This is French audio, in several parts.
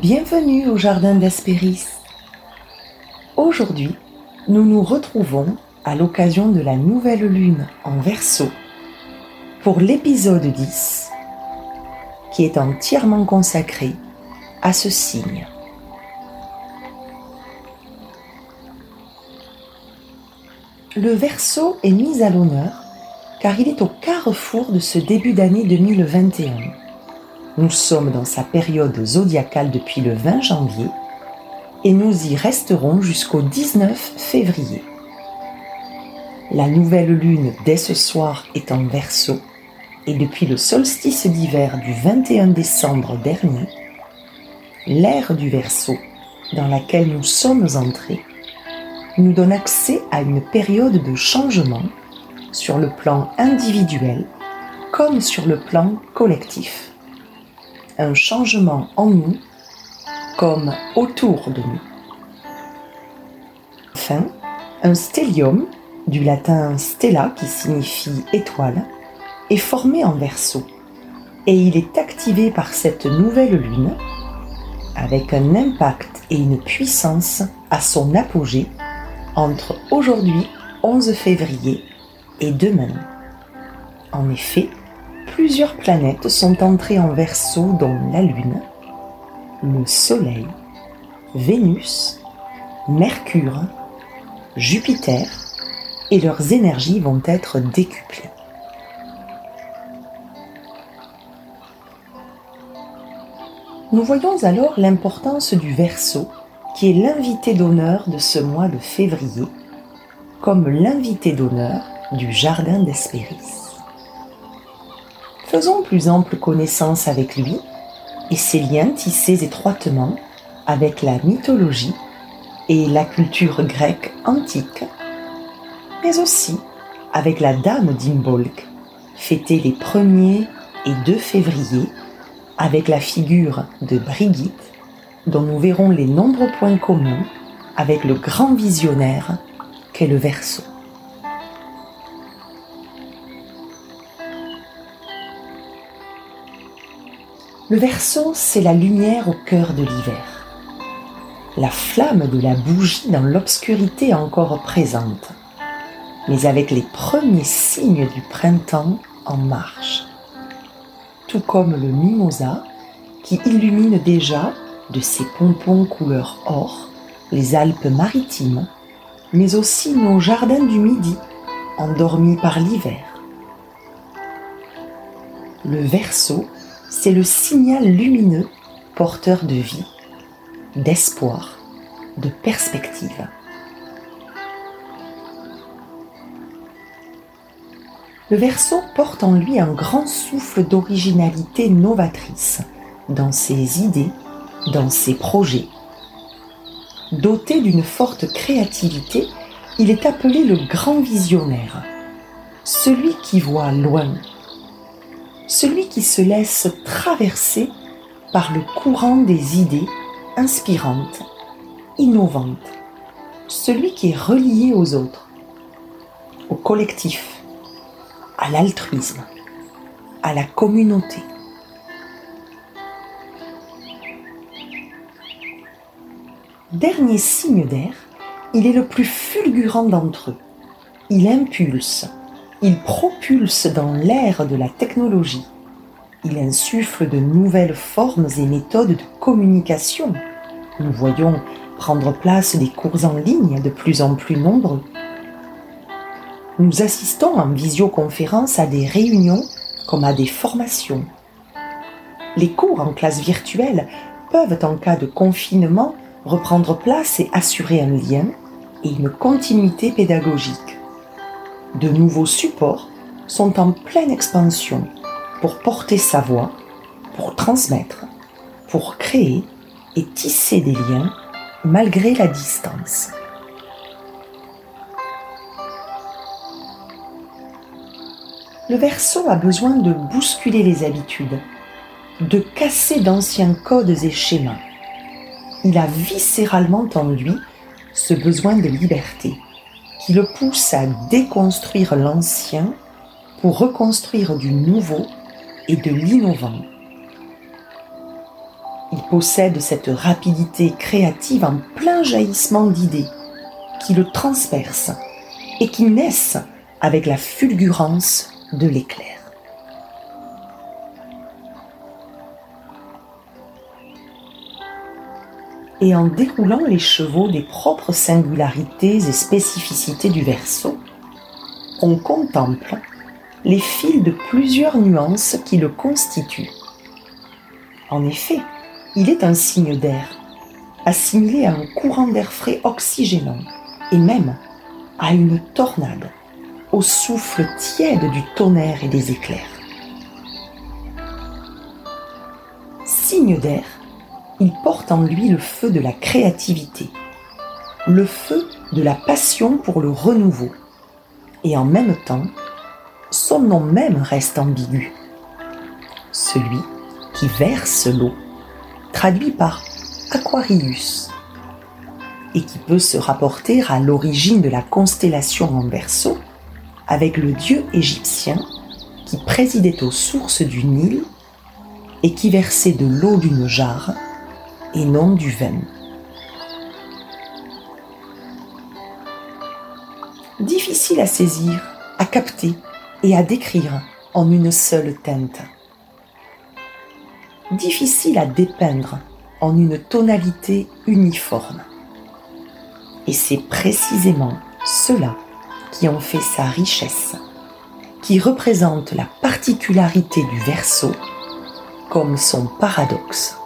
Bienvenue au Jardin d'Hespéris. Aujourd'hui, nous nous retrouvons à l'occasion de la nouvelle lune en Verseau pour l'épisode 10 qui est entièrement consacré à ce signe. Le Verseau est mis à l'honneur car il est au carrefour de ce début d'année 2021. Nous sommes dans sa période zodiacale depuis le 20 janvier et nous y resterons jusqu'au 19 février. La nouvelle lune dès ce soir est en verso et depuis le solstice d'hiver du 21 décembre dernier, l'ère du verso dans laquelle nous sommes entrés nous donne accès à une période de changement sur le plan individuel comme sur le plan collectif. Un changement en nous comme autour de nous. Enfin, un stellium, du latin stella qui signifie étoile, est formé en verso et il est activé par cette nouvelle lune avec un impact et une puissance à son apogée entre aujourd'hui 11 février et demain. En effet, plusieurs planètes sont entrées en verso dont la Lune, le Soleil, Vénus, Mercure, Jupiter et leurs énergies vont être décuplées. Nous voyons alors l'importance du Verseau, qui est l'invité d'honneur de ce mois de février, comme l'invité d'honneur du Jardin d'Hespéris. Faisons plus ample connaissance avec lui et ses liens tissés étroitement avec la mythologie et la culture grecque antique, mais aussi avec la Dame d'Imbolc, fêtée les 1er et 2 février, avec la figure de Brigitte, dont nous verrons les nombreux points communs avec le grand visionnaire qu'est le Verseau. Le verso, c'est la lumière au cœur de l'hiver. La flamme de la bougie dans l'obscurité encore présente, mais avec les premiers signes du printemps en marche. Tout comme le mimosa qui illumine déjà de ses pompons couleur or les Alpes maritimes, mais aussi nos jardins du Midi, endormis par l'hiver. Le verso c'est le signal lumineux porteur de vie, d'espoir, de perspective. Le verso porte en lui un grand souffle d'originalité novatrice dans ses idées, dans ses projets. Doté d'une forte créativité, il est appelé le grand visionnaire, celui qui voit loin, celui qui se laisse traverser par le courant des idées inspirantes, innovantes, celui qui est relié aux autres, au collectif, à l'altruisme, à la communauté. Dernier signe d'air, il est le plus fulgurant d'entre eux. Il impulse, il propulse dans l'ère de la technologie. Il insuffle de nouvelles formes et méthodes de communication. Nous voyons prendre place des cours en ligne de plus en plus nombreux. Nous assistons en visioconférence à des réunions comme à des formations. Les cours en classe virtuelle peuvent, en cas de confinement, reprendre place et assurer un lien et une continuité pédagogique de nouveaux supports sont en pleine expansion pour porter sa voix, pour transmettre, pour créer et tisser des liens malgré la distance. Le verso a besoin de bousculer les habitudes, de casser d'anciens codes et schémas. Il a viscéralement en lui ce besoin de liberté qui le pousse à déconstruire l'ancien pour reconstruire du nouveau et de l'innovant. Il possède cette rapidité créative en plein jaillissement d'idées qui le transpercent et qui naissent avec la fulgurance de l'éclair. Et en déroulant les chevaux des propres singularités et spécificités du verso, on contemple les fils de plusieurs nuances qui le constituent. En effet, il est un signe d'air, assimilé à un courant d'air frais oxygénant, et même à une tornade, au souffle tiède du tonnerre et des éclairs. Signe d'air, il porte en lui le feu de la créativité, le feu de la passion pour le renouveau, et en même temps, son nom même reste ambigu. Celui qui verse l'eau, traduit par Aquarius, et qui peut se rapporter à l'origine de la constellation en verso avec le dieu égyptien qui présidait aux sources du Nil et qui versait de l'eau d'une jarre et non du vin. Difficile à saisir, à capter et à décrire en une seule teinte. Difficile à dépeindre en une tonalité uniforme. Et c'est précisément cela qui en fait sa richesse, qui représente la particularité du verso comme son paradoxe.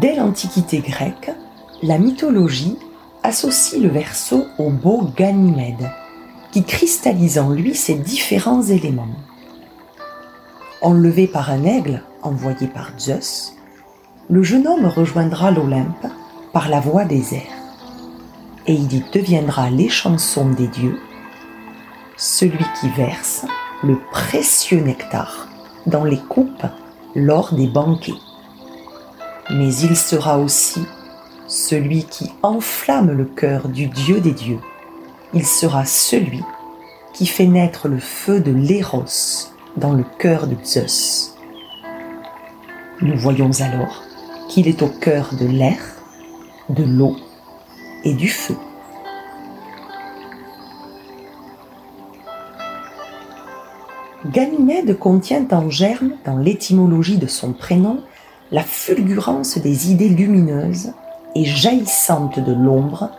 Dès l'Antiquité grecque, la mythologie associe le verso au beau Ganymède, qui cristallise en lui ces différents éléments. Enlevé par un aigle envoyé par Zeus, le jeune homme rejoindra l'Olympe par la voie des airs, et il y deviendra l'échanson des dieux, celui qui verse le précieux nectar dans les coupes lors des banquets. Mais il sera aussi celui qui enflamme le cœur du Dieu des dieux. Il sera celui qui fait naître le feu de l'Éros dans le cœur de Zeus. Nous voyons alors qu'il est au cœur de l'air, de l'eau et du feu. Ganymède contient en germe, dans l'étymologie de son prénom, la fulgurance des idées lumineuses et jaillissantes de l'ombre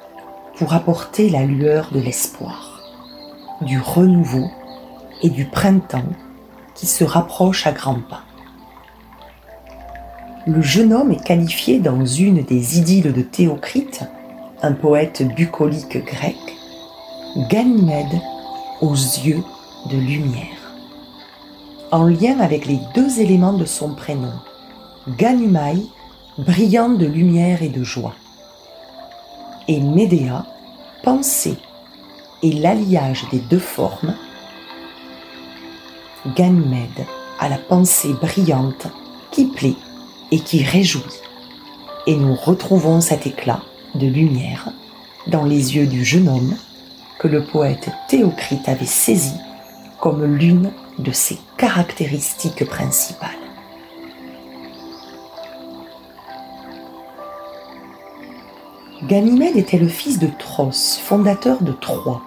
pour apporter la lueur de l'espoir, du renouveau et du printemps qui se rapproche à grands pas. Le jeune homme est qualifié dans une des idylles de Théocrite, un poète bucolique grec, Ganymède aux yeux de lumière. En lien avec les deux éléments de son prénom, Ganymai, brillant de lumière et de joie, et Médéa, pensée, et l'alliage des deux formes, Ganymède à la pensée brillante qui plaît et qui réjouit. Et nous retrouvons cet éclat de lumière dans les yeux du jeune homme que le poète Théocrite avait saisi comme l'une de ses caractéristiques principales. Ganymède était le fils de Tros, fondateur de Troie.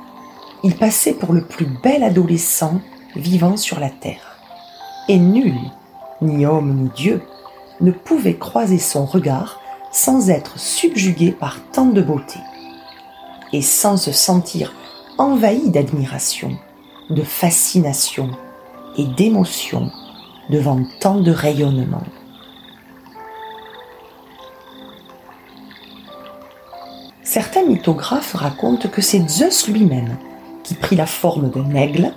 Il passait pour le plus bel adolescent vivant sur la terre. Et nul, ni homme ni Dieu, ne pouvait croiser son regard sans être subjugué par tant de beauté, et sans se sentir envahi d'admiration, de fascination et d'émotion devant tant de rayonnement. Certains mythographes racontent que c'est Zeus lui-même qui prit la forme d'un aigle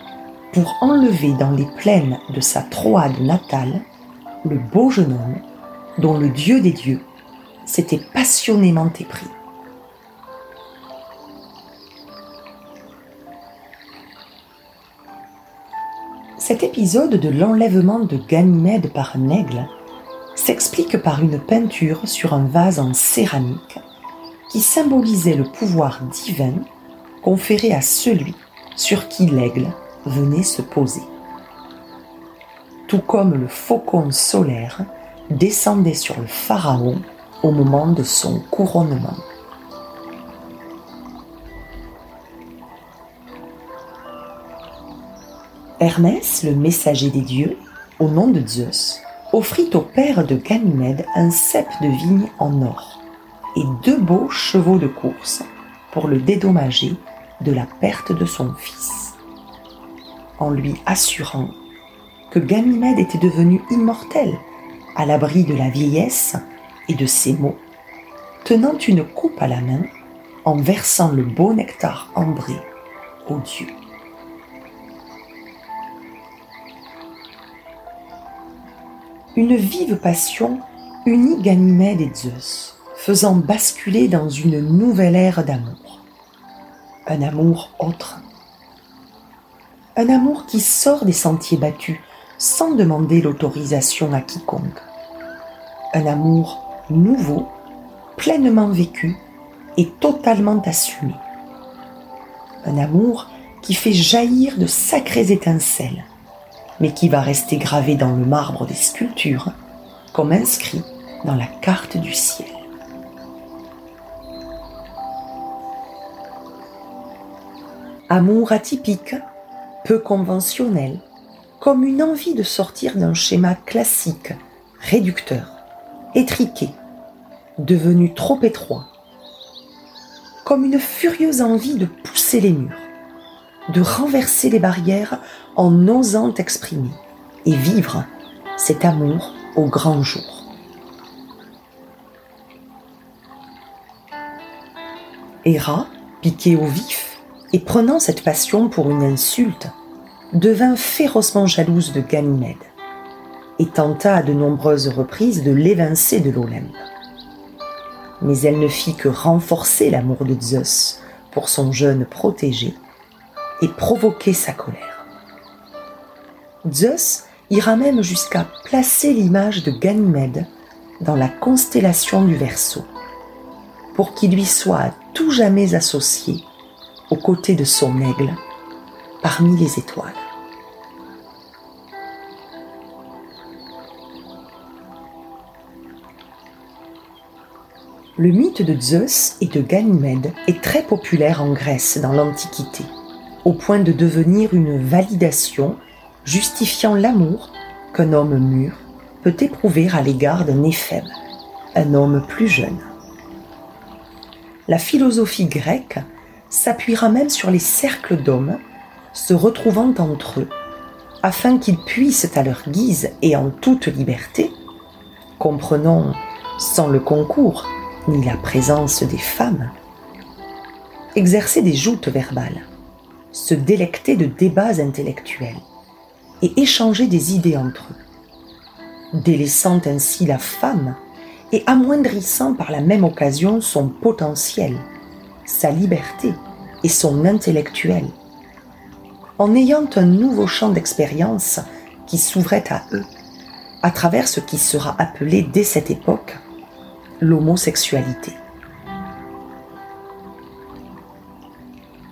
pour enlever dans les plaines de sa Troade natale le beau jeune homme dont le dieu des dieux s'était passionnément épris. Cet épisode de l'enlèvement de Ganymède par un aigle s'explique par une peinture sur un vase en céramique qui symbolisait le pouvoir divin conféré à celui sur qui l'aigle venait se poser. tout comme le faucon solaire descendait sur le pharaon au moment de son couronnement. Hermès, le messager des dieux, au nom de Zeus, offrit au père de Ganymède un cep de vigne en or et deux beaux chevaux de course pour le dédommager de la perte de son fils, en lui assurant que Ganymède était devenu immortel, à l'abri de la vieillesse et de ses maux, tenant une coupe à la main, en versant le beau nectar ambré aux dieux. Une vive passion unit Ganymède et Zeus, faisant basculer dans une nouvelle ère d'amour. Un amour autre. Un amour qui sort des sentiers battus sans demander l'autorisation à quiconque. Un amour nouveau, pleinement vécu et totalement assumé. Un amour qui fait jaillir de sacrées étincelles mais qui va rester gravé dans le marbre des sculptures, comme inscrit dans la carte du ciel. Amour atypique, peu conventionnel, comme une envie de sortir d'un schéma classique, réducteur, étriqué, devenu trop étroit, comme une furieuse envie de pousser les murs, de renverser les barrières en osant exprimer et vivre cet amour au grand jour. Héra, piquée au vif et prenant cette passion pour une insulte, devint férocement jalouse de Ganymède et tenta à de nombreuses reprises de l'évincer de l'Olympe. Mais elle ne fit que renforcer l'amour de Zeus pour son jeune protégé et provoquer sa colère. Zeus ira même jusqu'à placer l'image de Ganymède dans la constellation du Verseau, pour qu'il lui soit à tout jamais associé aux côtés de son aigle parmi les étoiles. Le mythe de Zeus et de Ganymède est très populaire en Grèce dans l'Antiquité au point de devenir une validation justifiant l'amour qu'un homme mûr peut éprouver à l'égard d'un éphèbe, un homme plus jeune. La philosophie grecque s'appuiera même sur les cercles d'hommes se retrouvant entre eux, afin qu'ils puissent à leur guise et en toute liberté, comprenons sans le concours ni la présence des femmes, exercer des joutes verbales se délecter de débats intellectuels et échanger des idées entre eux, délaissant ainsi la femme et amoindrissant par la même occasion son potentiel, sa liberté et son intellectuel, en ayant un nouveau champ d'expérience qui s'ouvrait à eux, à travers ce qui sera appelé dès cette époque l'homosexualité.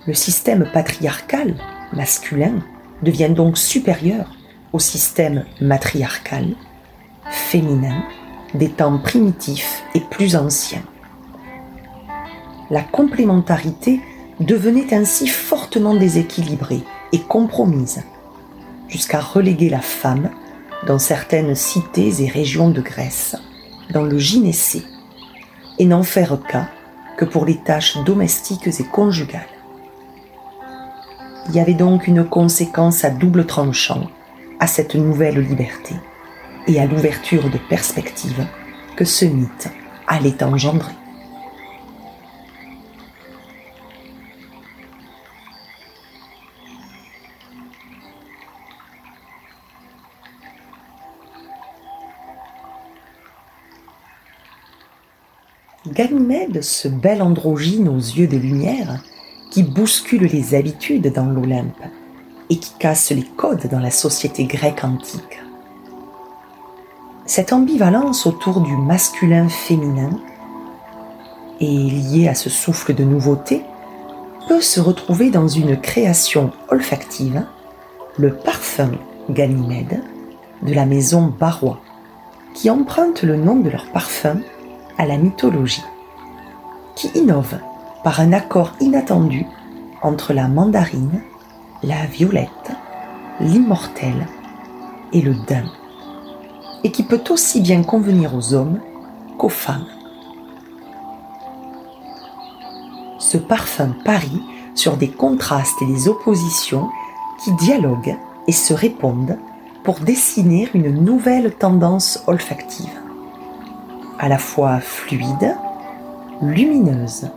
Le système patriarcal, masculin, devient donc supérieur au système matriarcal, féminin, des temps primitifs et plus anciens. La complémentarité devenait ainsi fortement déséquilibrée et compromise, jusqu'à reléguer la femme dans certaines cités et régions de Grèce, dans le gynécée, et n'en faire cas que pour les tâches domestiques et conjugales. Il y avait donc une conséquence à double tranchant à cette nouvelle liberté et à l'ouverture de perspectives que ce mythe allait engendrer. Ganymède, ce bel androgyne aux yeux de lumière, qui bouscule les habitudes dans l'Olympe et qui casse les codes dans la société grecque antique. Cette ambivalence autour du masculin féminin et liée à ce souffle de nouveauté peut se retrouver dans une création olfactive, le parfum Ganymède, de la maison Barrois, qui empruntent le nom de leur parfum à la mythologie, qui innovent par un accord inattendu entre la mandarine, la violette, l'immortel et le daim, et qui peut aussi bien convenir aux hommes qu'aux femmes. Ce parfum parie sur des contrastes et des oppositions qui dialoguent et se répondent pour dessiner une nouvelle tendance olfactive, à la fois fluide, lumineuse,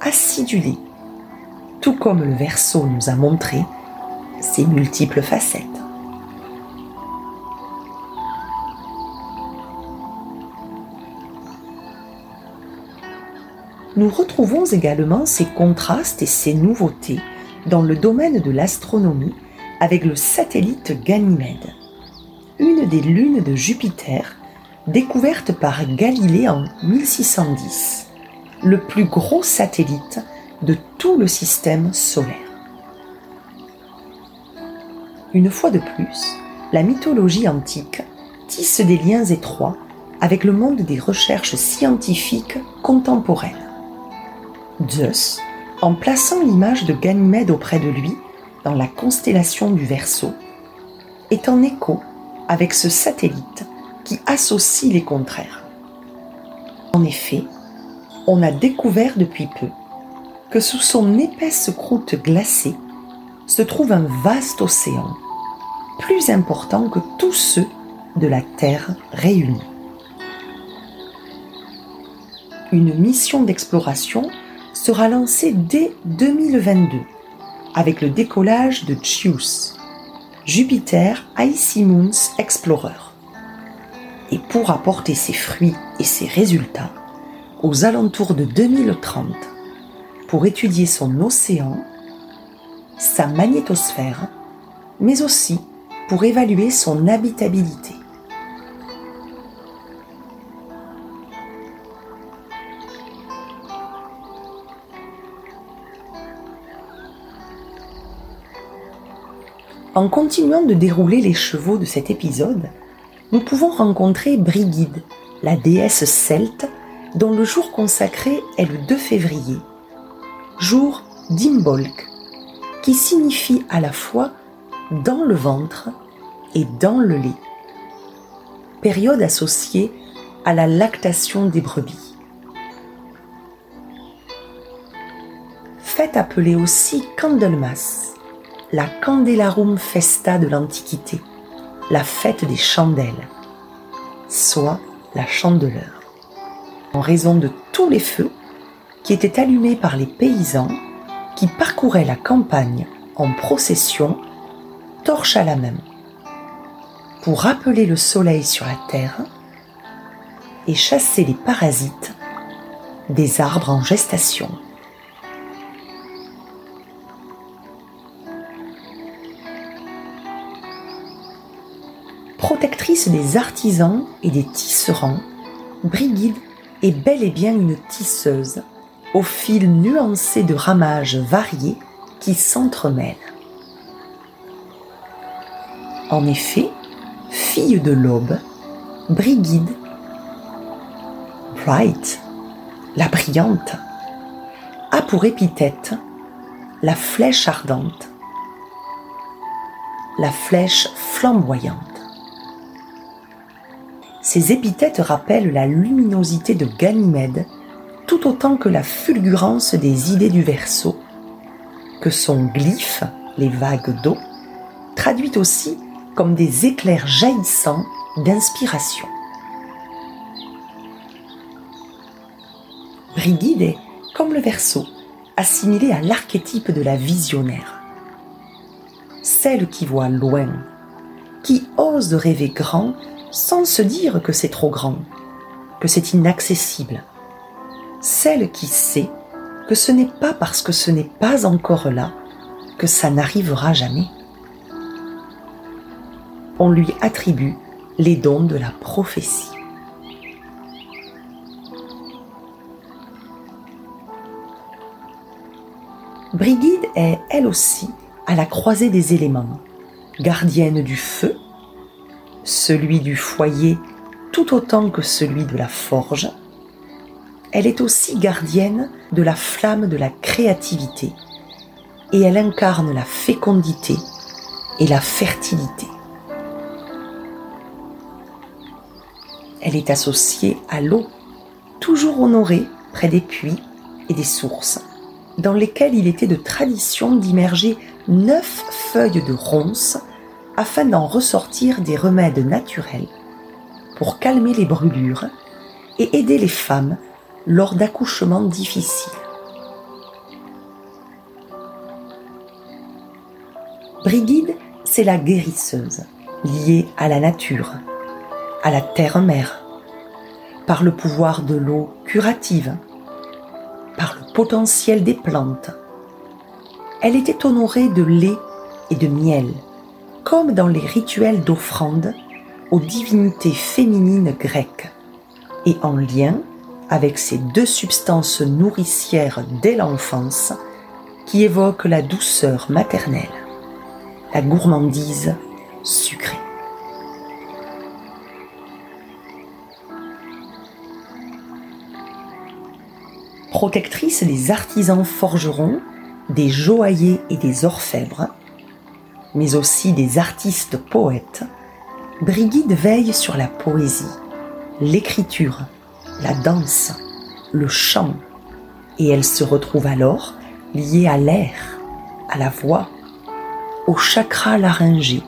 acidulée, tout comme le verso nous a montré ses multiples facettes. Nous retrouvons également ces contrastes et ces nouveautés dans le domaine de l'astronomie avec le satellite Ganymède, une des lunes de Jupiter découverte par Galilée en 1610, le plus gros satellite de tout le système solaire. Une fois de plus, la mythologie antique tisse des liens étroits avec le monde des recherches scientifiques contemporaines. Zeus, en plaçant l'image de Ganymède auprès de lui dans la constellation du Verseau, est en écho avec ce satellite qui associe les contraires. En effet, on a découvert depuis peu que sous son épaisse croûte glacée se trouve un vaste océan, plus important que tous ceux de la Terre réunis. Une mission d'exploration sera lancée dès 2022 avec le décollage de JUICE, Jupiter Icy Moons Explorer. Et pour apporter ses fruits et ses résultats aux alentours de 2030, pour étudier son océan, sa magnétosphère, mais aussi pour évaluer son habitabilité. En continuant de dérouler les chevaux de cet épisode, nous pouvons rencontrer Brigide, la déesse celte, dont le jour consacré est le 2 février, jour d'Imbolc, qui signifie à la fois dans le ventre et dans le lait, période associée à la lactation des brebis. Fête appelée aussi Candlemas, la Candelarum Festa de l'Antiquité, la fête des chandelles, soit la chandeleur, en raison de tous les feux qui étaient allumés par les paysans qui parcouraient la campagne en procession, torche à la main, pour rappeler le soleil sur la terre et chasser les parasites des arbres en gestation. Protectrice des artisans et des tisserands, Brigide est bel et bien une tisseuse, au fil nuancé de ramages variés qui s'entremêlent. En effet, fille de l'aube, Brigide, Bright, la brillante, a pour épithète la flèche ardente, la flèche flamboyante. Ces épithètes rappellent la luminosité de Ganymède tout autant que la fulgurance des idées du Verseau, que son glyphe, les vagues d'eau, traduit aussi comme des éclairs jaillissants d'inspiration. Brigide est, comme le Verseau, assimilée à l'archétype de la visionnaire. Celle qui voit loin, qui ose rêver grand sans se dire que c'est trop grand, que c'est inaccessible. Celle qui sait que ce n'est pas parce que ce n'est pas encore là que ça n'arrivera jamais. On lui attribue les dons de la prophétie. Brigide est elle aussi à la croisée des éléments, gardienne du feu celui du foyer tout autant que celui de la forge, elle est aussi gardienne de la flamme de la créativité et elle incarne la fécondité et la fertilité. Elle est associée à l'eau, toujours honorée près des puits et des sources, dans lesquelles il était de tradition d'immerger neuf feuilles de ronces afin d'en ressortir des remèdes naturels pour calmer les brûlures et aider les femmes lors d'accouchements difficiles. Brigide, c'est la guérisseuse, liée à la nature, à la terre-mère, par le pouvoir de l'eau curative, par le potentiel des plantes. Elle était honorée de lait et de miel, comme dans les rituels d'offrande aux divinités féminines grecques, et en lien avec ces deux substances nourricières dès l'enfance qui évoquent la douceur maternelle, la gourmandise sucrée. Protectrice des artisans forgerons, des joailliers et des orfèvres, mais aussi des artistes poètes, Brigitte veille sur la poésie, l'écriture, la danse, le chant, et elle se retrouve alors liée à l'air, à la voix, au chakra laryngé,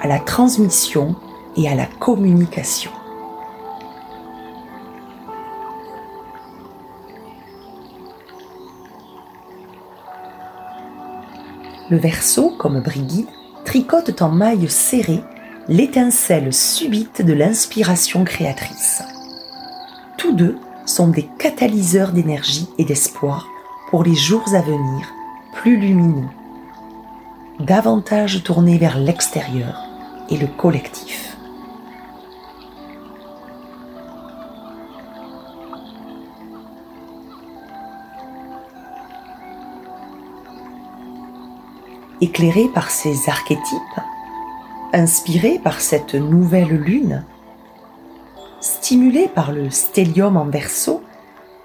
à la transmission et à la communication. Le verso, comme Brigitte, tricote en mailles serrées l'étincelle subite de l'inspiration créatrice. Tous deux sont des catalyseurs d'énergie et d'espoir pour les jours à venir, plus lumineux, davantage tournés vers l'extérieur et le collectif. Éclairés par ces archétypes, inspiré par cette nouvelle lune, stimulé par le stellium en verso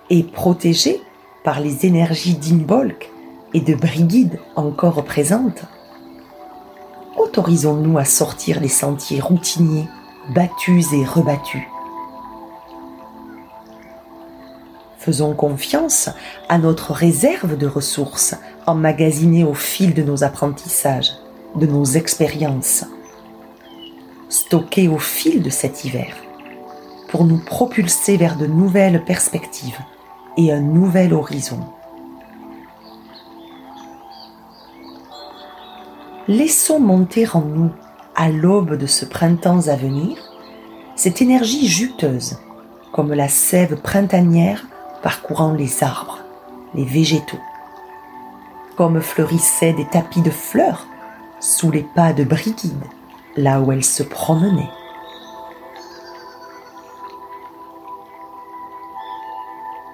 et protégé par les énergies d'Imbolc et de Brigide encore présentes, autorisons-nous à sortir des sentiers routiniers, battus et rebattus. Faisons confiance à notre réserve de ressources emmagasinées au fil de nos apprentissages, de nos expériences stockés au fil de cet hiver, pour nous propulser vers de nouvelles perspectives et un nouvel horizon. Laissons monter en nous, à l'aube de ce printemps à venir, cette énergie juteuse, comme la sève printanière parcourant les arbres, les végétaux, comme fleurissaient des tapis de fleurs sous les pas de Brigide, là où elle se promenait.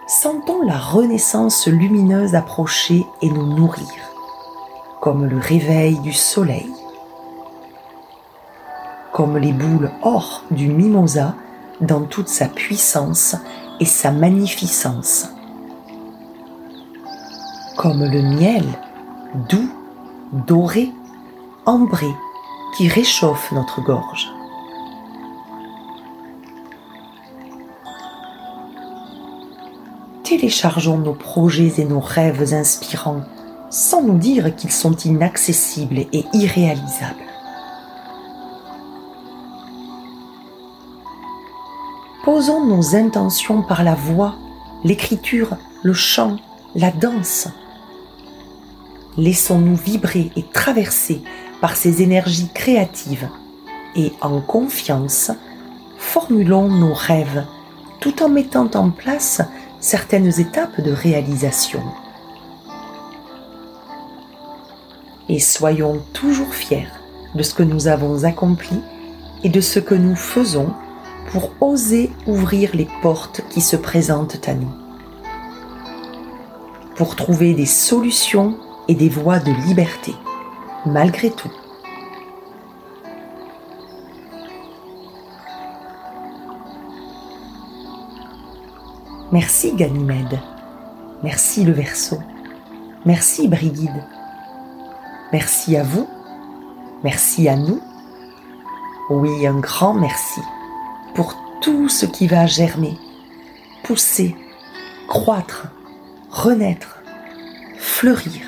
Sentons la renaissance lumineuse approcher et nous nourrir, comme le réveil du soleil, comme les boules or du mimosa dans toute sa puissance et sa magnificence, comme le miel doux, doré, ambré qui réchauffe notre gorge. Téléchargeons nos projets et nos rêves inspirants sans nous dire qu'ils sont inaccessibles et irréalisables. Posons nos intentions par la voix, l'écriture, le chant, la danse. Laissons-nous vibrer et traverser par ces énergies créatives et en confiance, formulons nos rêves tout en mettant en place certaines étapes de réalisation. Et soyons toujours fiers de ce que nous avons accompli et de ce que nous faisons pour oser ouvrir les portes qui se présentent à nous, pour trouver des solutions et des voies de liberté, malgré tout. Merci Ganymède, merci le Verseau, merci Brigide, merci à vous, merci à nous, oui un grand merci pour tout ce qui va germer, pousser, croître, renaître, fleurir.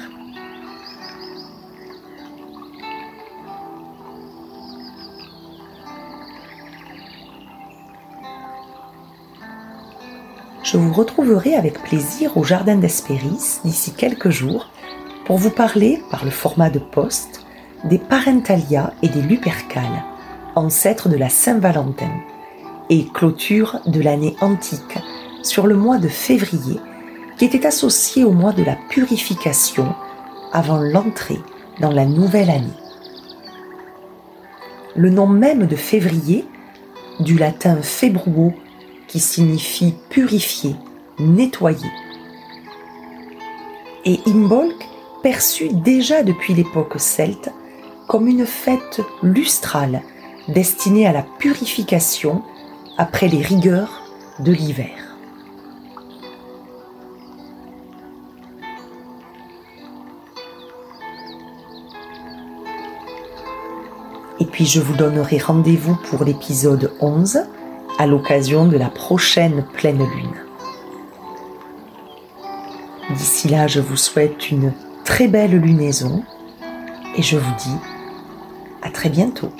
Je vous retrouverai avec plaisir au Jardin d'Hespéris d'ici quelques jours pour vous parler, par le format de poste, des Parentalia et des Lupercales, ancêtres de la Saint-Valentin, et clôture de l'année antique sur le mois de février, qui était associé au mois de la purification avant l'entrée dans la nouvelle année. Le nom même de février, du latin februo, qui signifie purifier, nettoyer. Et Imbolc perçu déjà depuis l'époque celte comme une fête lustrale destinée à la purification après les rigueurs de l'hiver. Et puis je vous donnerai rendez-vous pour l'épisode 11 à l'occasion de la prochaine pleine lune. D'ici là, je vous souhaite une très belle lunaison et je vous dis à très bientôt.